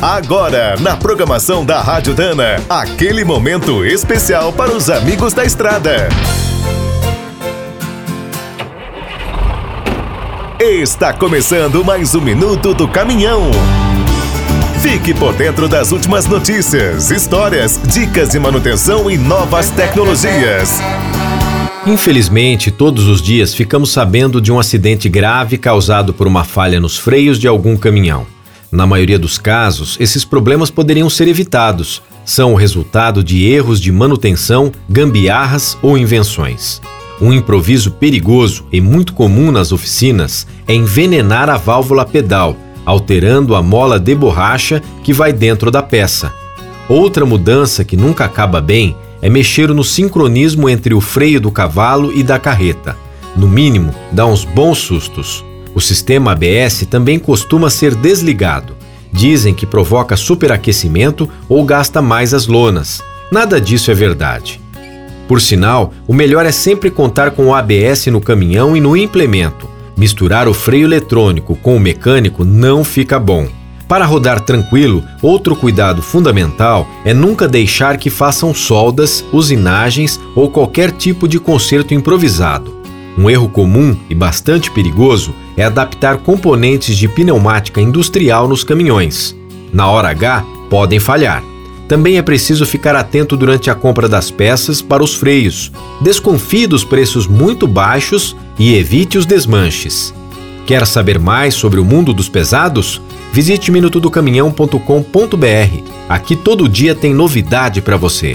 Agora, na programação da Rádio Dana, aquele momento especial para os amigos da estrada. Está começando mais um minuto do caminhão. Fique por dentro das últimas notícias, histórias, dicas de manutenção e novas tecnologias. Infelizmente, todos os dias ficamos sabendo de um acidente grave causado por uma falha nos freios de algum caminhão. Na maioria dos casos, esses problemas poderiam ser evitados. São o resultado de erros de manutenção, gambiarras ou invenções. Um improviso perigoso e muito comum nas oficinas é envenenar a válvula pedal, alterando a mola de borracha que vai dentro da peça. Outra mudança que nunca acaba bem é mexer no sincronismo entre o freio do cavalo e da carreta. No mínimo, dá uns bons sustos. O sistema ABS também costuma ser desligado. Dizem que provoca superaquecimento ou gasta mais as lonas. Nada disso é verdade. Por sinal, o melhor é sempre contar com o ABS no caminhão e no implemento. Misturar o freio eletrônico com o mecânico não fica bom. Para rodar tranquilo, outro cuidado fundamental é nunca deixar que façam soldas, usinagens ou qualquer tipo de conserto improvisado. Um erro comum e bastante perigoso é adaptar componentes de pneumática industrial nos caminhões. Na hora H, podem falhar. Também é preciso ficar atento durante a compra das peças para os freios. Desconfie dos preços muito baixos e evite os desmanches. Quer saber mais sobre o mundo dos pesados? Visite minutodocaminhão.com.br. Aqui todo dia tem novidade para você.